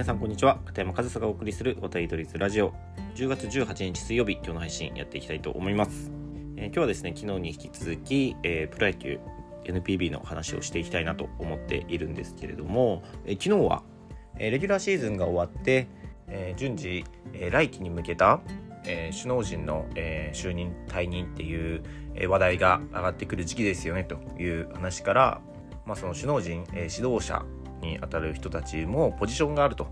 皆さんこんにちは。片山和沙がお送りする渡り鳥ラジオ。10月18日水曜日今日の配信やっていきたいと思います、えー、今日はですね昨日に引き続き、えー、プロ野球 NPB の話をしていきたいなと思っているんですけれども、えー、昨日は、えレギュラーシーズンが終わって、え順次、え来季に向けた、え首脳陣の、え就任退任っていう、え話題が上がってくる時期ですよねという話から、まあ、その首脳陣、え指導者にあたる人たちもポジションがあると、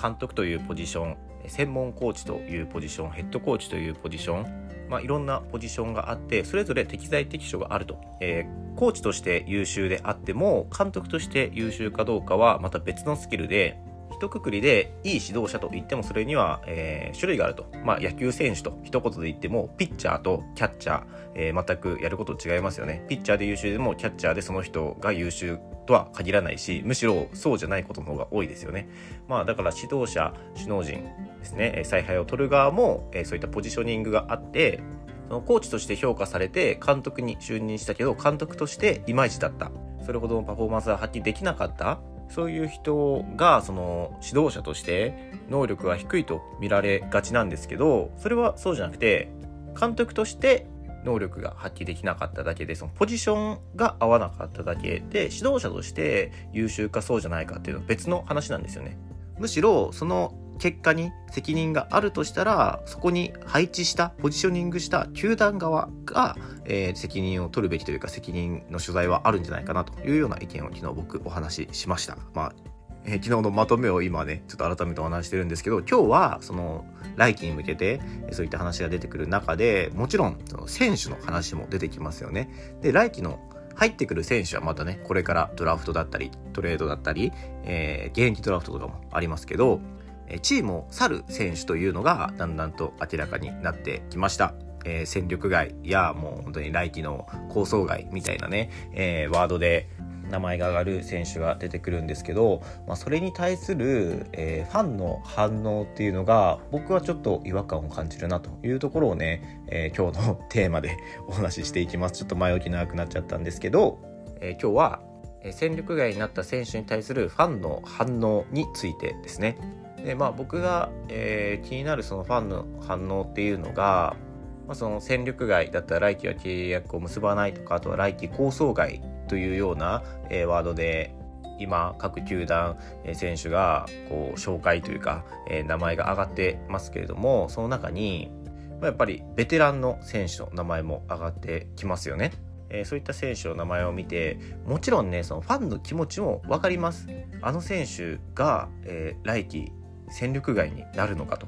監督というポジション専門コーチというポジションヘッドコーチというポジションまあ、いろんなポジションがあってそれぞれ適材適所があると、えー、コーチとして優秀であっても監督として優秀かどうかはまた別のスキルで一括りでいい指導者と言ってもそれには、えー、種類があると。まあ野球選手と一言で言っても、ピッチャーとキャッチャー、えー、全くやること違いますよね。ピッチャーで優秀でもキャッチャーでその人が優秀とは限らないし、むしろそうじゃないことの方が多いですよね。まあだから指導者、首脳陣ですね、采配を取る側も、そういったポジショニングがあって、そのコーチとして評価されて監督に就任したけど監督としていまいちだったそれほどのパフォーマンスが発揮できなかったそういう人がその指導者として能力が低いと見られがちなんですけどそれはそうじゃなくて監督として能力が発揮できなかっただけでそのポジションが合わなかっただけで指導者として優秀かそうじゃないかっていうのは別の話なんですよね。むしろその結果に責任があるとしたらそこに配置したポジショニングした球団側が、えー、責任を取るべきというか責任の所在はあるんじゃないかなというような意見を昨日僕お話ししました。まあえー、昨日のまとめを今ねちょっと改めてお話してるんですけど今日はその来季に向けてそういった話が出てくる中でもちろんその選手の話も出てきますよね。で来季の入ってくる選手はまたねこれからドラフトだったりトレードだったり、えー、現役ドラフトとかもありますけどチームを去る選手というのがだんだんと明らかになってきました。えー、戦力外やもう本当に来季の構想外みたいなね、えー、ワードで名前が上がる選手が出てくるんですけど、まあ、それに対する、えー、ファンの反応っていうのが僕はちょっと違和感を感じるなというところをね、えー、今日のテーマで お話ししていきます。ちょっと前置き長くなっちゃったんですけど、えー、今日は戦力外になった選手に対するファンの反応についてですね。でまあ僕が、えー、気になるそのファンの反応っていうのが、まあ、その戦力外だったら来季は契約を結ばないとかあとは来季構想外というような、えー、ワードで今各球団、えー、選手がこう紹介というか、えー、名前が挙がってますけれどもその中に、まあ、やっぱりベテランの選手の名前も上がってきますよね。えー、そういった選手の名前を見てもちろんねそのファンの気持ちも分かりますあの選手が、えー、来季戦力外になるのかと。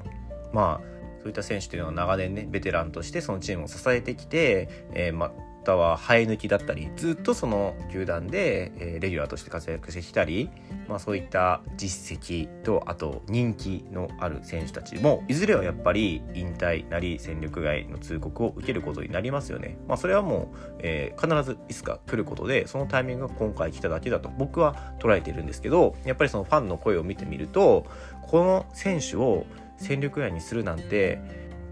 まあそういった選手というのは長年ねベテランとしてそのチームを支えてきて、えー、または生え抜きだったりずっとその球団で、え、レギュラーとして活躍してきたり、まあ、そういった実績とあと人気のある選手たちもいずれはやっぱり引退なり戦力外の通告を受けることになりますよね。まあ、それはもう、えー、必ずいつか来ることでそのタイミングが今回来ただけだと僕は捉えているんですけどやっぱりそのファンの声を見てみるとこの選手を戦力外にするなんて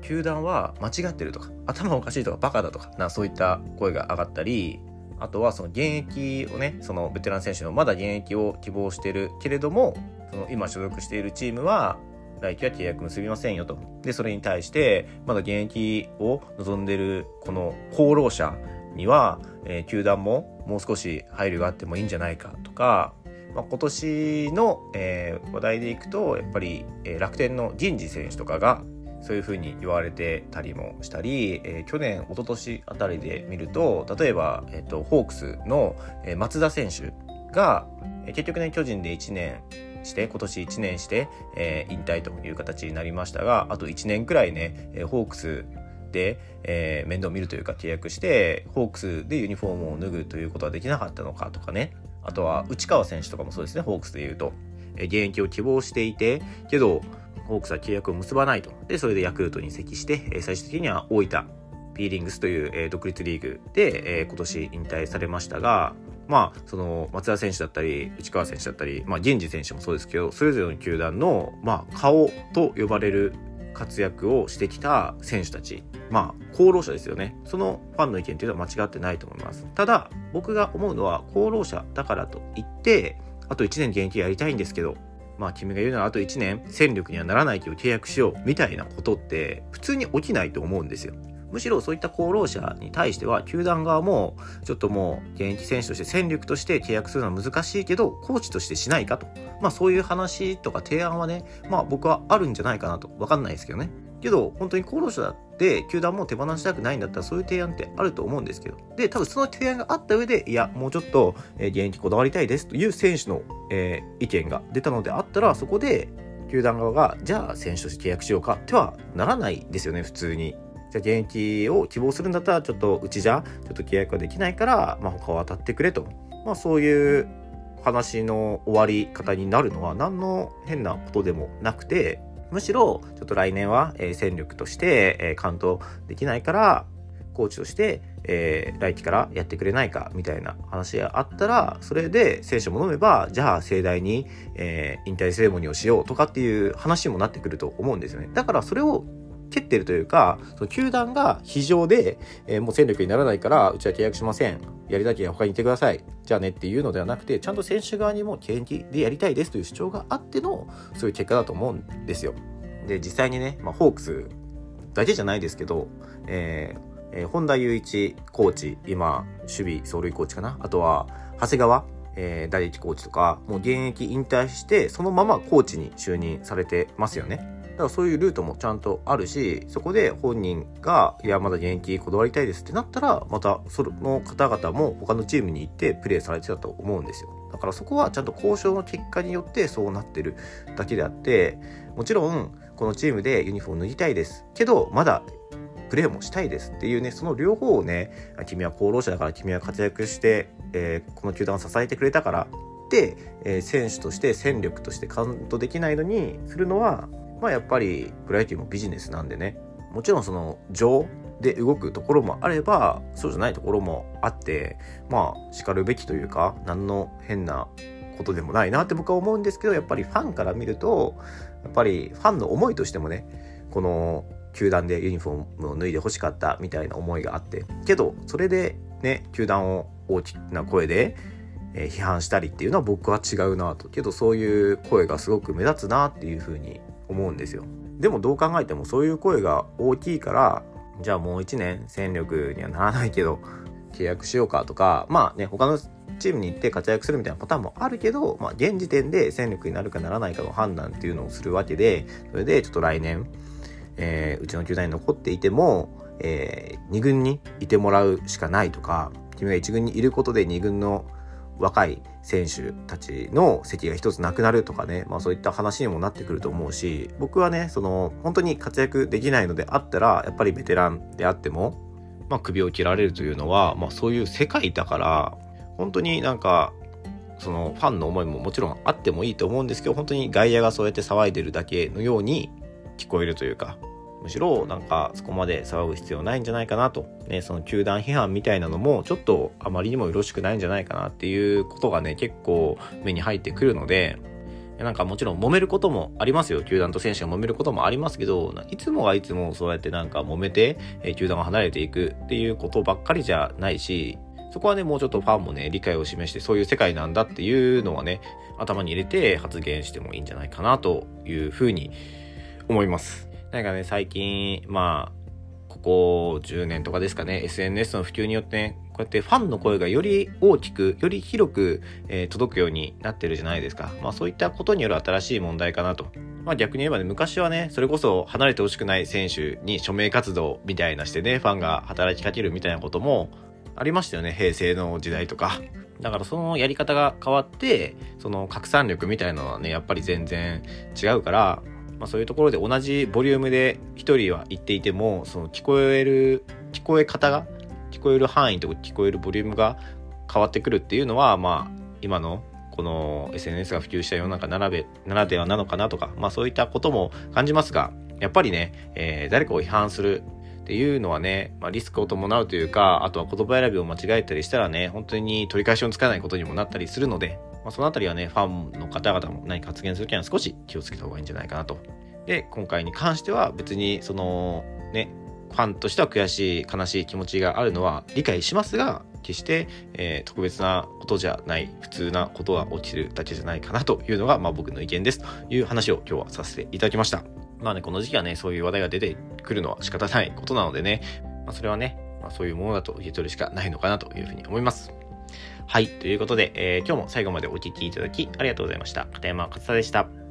球団は間違ってるとか頭おかしいとかバカだとかなそういった声が上がったりあとはその現役をねそのベテラン選手のまだ現役を希望してるけれどもその今所属しているチームは来季は契約結びませんよと。でそれに対してまだ現役を望んでるこの功労者には、えー、球団ももう少し配慮があってもいいんじゃないかとかまあ、今年の、えー、話題でいくとやっぱり、えー、楽天の銀次選手とかがそういうふうに言われてたりもしたり、えー、去年一昨年あたりで見ると例えば、えーと、ホークスの、え、松田選手が、えー、結局ね巨人で1年して今年1年して、えー、引退という形になりましたがあと1年くらいね、えー、ホークスで、えー、面倒見るというか契約してホークスでユニフォームを脱ぐということはできなかったのかとかね。あとは内川選手とかもそうですねホークスでいうと、えー、現役を希望していてけどホークスは契約を結ばないと。で、それでヤクルトに移籍して、え最終的には大分ピーリングスという、え、独立リーグで、え、今年引退されましたが、まあ、その松田選手だったり内川選手だったり、まあ、源氏選手もそうですけどそれぞれの球団の、まあ、顔と呼ばれる活躍をしてきた選手たちまあ功労者ですよねそのファンの意見っていうのは間違ってないと思いますただ僕が思うのは功労者だからといってあと1年現役やりたいんですけどまあ君が言うならあと1年戦力にはならないけど契約しようみたいなことって普通に起きないと思うんですよ。むしろそういった功労者に対しては球団側もちょっともう現役選手として戦力として契約するのは難しいけどコーチとしてしないかと。まあそういう話とか提案はねまあ僕はあるんじゃないかなと。分かんないですけどね。けど本当に功労者だって球団も手放したくないんだったらそういう提案ってあると思うんですけどで多分その提案があった上でいやもうちょっと、え現役こだわりたいですという選手の、えー、意見が出たのであったらそこで球団側がじゃあ選手として契約しようかってはならないですよね普通に。じゃあ現役を希望するんだったらちょっとうちじゃちょっと契約ができないから、まあ、他を当たってくれと、まあ、そういう話の終わり方になるのは何の変なことでもなくてむしろちょっと来年は、え戦力として、え完投できないからコーチとして、えー、来季からやってくれないかみたいな話があったらそれで選手も飲めばじゃあ盛大に、えー、引退セレモニーをしようとかっていう話もなってくると思うんですよね。だからそれを蹴ってるというか、その球団が非常で、えー、もう戦力にならないから、うちは契約しません。やりたきゃ他にいてください。じゃあねっていうのではなくて、ちゃんと選手側にも現役でやりたいですという主張があっての、そういう結果だと思うんですよ。で、実際にね、まあ、ホークスだけじゃないですけど、えーえー、本田雄一コーチ、今、守備走塁コーチかな？あとは、長谷川、えー、第一コーチとか、もう現役引退して、そのままコーチに就任されてますよね。だからそういうルートもちゃんとあるし、そこで本人が、いや、まだ現役こだわりたいですってなったら、またその方々も他のチームに行ってプレーされてたと思うんですよ。だからそこはちゃんと交渉の結果によってそうなってるだけであって、もちろん、このチームでユニフォーム脱ぎたいです。けど、まだプレーもしたいですっていうね、その両方をね、君は功労者だから君は活躍して、えー、この球団を支えてくれたから、で、えー、選手として戦力としてカウントできないのにするのはまあやっぱりプロ野球もビジネスなんでね。もちろんその情で動くところもあればそうじゃないところもあってまあしかるべきというか何の変なことでもないなって僕は思うんですけどやっぱりファンから見るとやっぱりファンの思いとしてもねこの球団でユニフォームを脱いで欲しかったみたいな思いがあって。けどそれでね球団を大きな声で批判したりっていうのは僕は違うなと。けどそういう声がすごく目立つなっていうふうに思うんですよ。でもどう考えてもそういう声が大きいからじゃあもう1年戦力にはならないけど契約しようかとかまあね他のチームに行って活躍するみたいなパターンもあるけど、まあ、現時点で戦力になるかならないかの判断っていうのをするわけでそれでちょっと来年、えー、うちの球団に残っていても、えー、2軍にいてもらうしかないとか君が1軍にいることで2軍の若い選手たちの席が一つなくなるとかね、まあそういった話にもなってくると思うし、僕はね、その本当に活躍できないのであったら、やっぱりベテランであっても、まあ首を切られるというのは、まあそういう世界だから、本当になんか、そのファンの思いももちろんあってもいいと思うんですけど、本当に外野がそうやって騒いでるだけのように聞こえるというか、むしろなんかそこまで騒ぐ必要ないんじゃないかなと、ね、その球団批判みたいなのもちょっとあまりにもよろしくないんじゃないかなっていうことがね結構目に入ってくるのでなんかもちろん揉めることもありますよ。球団と選手が揉めることもありますけど、いつもがいつもそうやってなんか揉めて、球団が離れていくっていうことばっかりじゃないし、そこはね、もうちょっとファンもね、理解を示して、そういう世界なんだっていうのはね、頭に入れて発言してもいいんじゃないかなというふうに思います。なんかね、最近、まあ、ここ10年とかですかね、SNS の普及によってね、こうやってファンの声がより大きく、より広く、えー、届くようになってるじゃないですか。まあそういったことによる新しい問題かなと。まあ逆に言えばね、昔はね、それこそ離れてほしくない選手に署名活動みたいなしてね、ファンが働きかけるみたいなこともありましたよね、平成の時代とか。だからそのやり方が変わって、その拡散力みたいなのはね、やっぱり全然違うから、まあ、そういうところで同じボリュームで1人は言っていてもその聞こえる聞こえ方が聞こえる範囲とか聞こえるボリュームが変わってくるっていうのはまあ今のこの SNS が普及した世の中ならでならではなのかなとか、まあそういったことも感じますが、やっぱりね、えー、誰かを批判するっていうのはね、まあ、リスクを伴うというか、あとは言葉選びを間違えたりしたらね、本当に取り返しのつかないことにもなったりするので、まあ、そのあたりはね、ファンの方々も何か発言するときは少し気をつけた方がいいんじゃないかなと。で、今回に関しては別にそのね、ファンとしては悔しい、悲しい気持ちがあるのは理解しますが、決して、えー、特別なことじゃない普通なことが起きるだけじゃないかなというのが、まあ、僕の意見です。という話を今日はさせていただきました。まあねこの時期はねそういう話題が出てくるのは仕方ないことなのでね、まあ、それはね、まあ、そういうものだと受け取るしかないのかなというふうに思います。はい。ということで、えー、今日も最後までお聴きいただきありがとうございました。片山勝田でした。